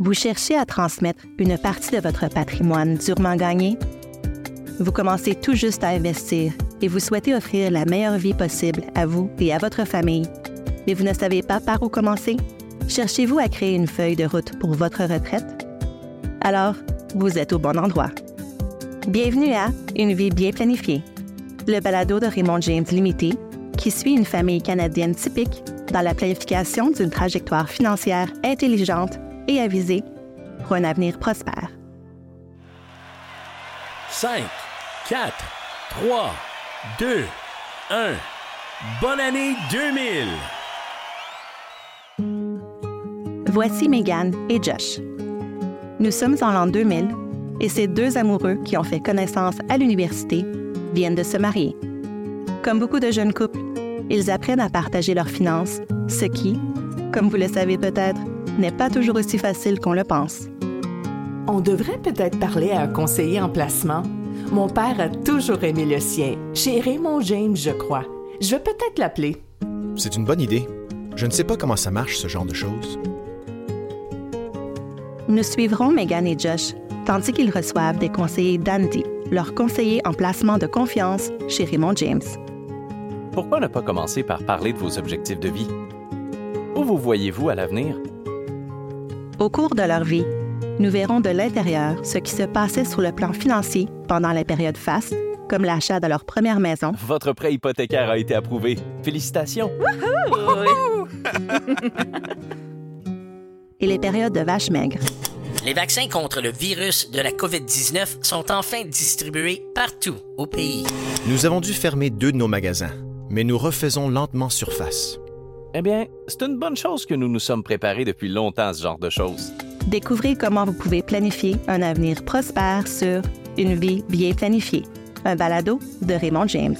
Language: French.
Vous cherchez à transmettre une partie de votre patrimoine durement gagné? Vous commencez tout juste à investir et vous souhaitez offrir la meilleure vie possible à vous et à votre famille, mais vous ne savez pas par où commencer? Cherchez-vous à créer une feuille de route pour votre retraite? Alors, vous êtes au bon endroit. Bienvenue à Une vie bien planifiée, le balado de Raymond James Limité qui suit une famille canadienne typique dans la planification d'une trajectoire financière intelligente et avisée pour un avenir prospère. 5, 4, 3, 2, 1. Bonne année 2000! Voici Megan et Josh. Nous sommes en l'an 2000 et ces deux amoureux qui ont fait connaissance à l'université viennent de se marier. Comme beaucoup de jeunes couples, ils apprennent à partager leurs finances, ce qui, comme vous le savez peut-être, n'est pas toujours aussi facile qu'on le pense. On devrait peut-être parler à un conseiller en placement. Mon père a toujours aimé le sien, chez Raymond James, je crois. Je vais peut-être l'appeler. C'est une bonne idée. Je ne sais pas comment ça marche, ce genre de choses. Nous suivrons Megan et Josh, tandis qu'ils reçoivent des conseillers d'Andy, leur conseiller en placement de confiance chez Raymond James. Pourquoi ne pas commencer par parler de vos objectifs de vie? Où vous voyez-vous à l'avenir? Au cours de leur vie, nous verrons de l'intérieur ce qui se passait sur le plan financier pendant la période faste, comme l'achat de leur première maison, Votre prêt hypothécaire a été approuvé. Félicitations! et les périodes de vaches maigres. Les vaccins contre le virus de la COVID-19 sont enfin distribués partout au pays. Nous avons dû fermer deux de nos magasins, mais nous refaisons lentement surface. Eh bien, c'est une bonne chose que nous nous sommes préparés depuis longtemps à ce genre de choses. Découvrez comment vous pouvez planifier un avenir prospère sur Une vie bien planifiée, un balado de Raymond James.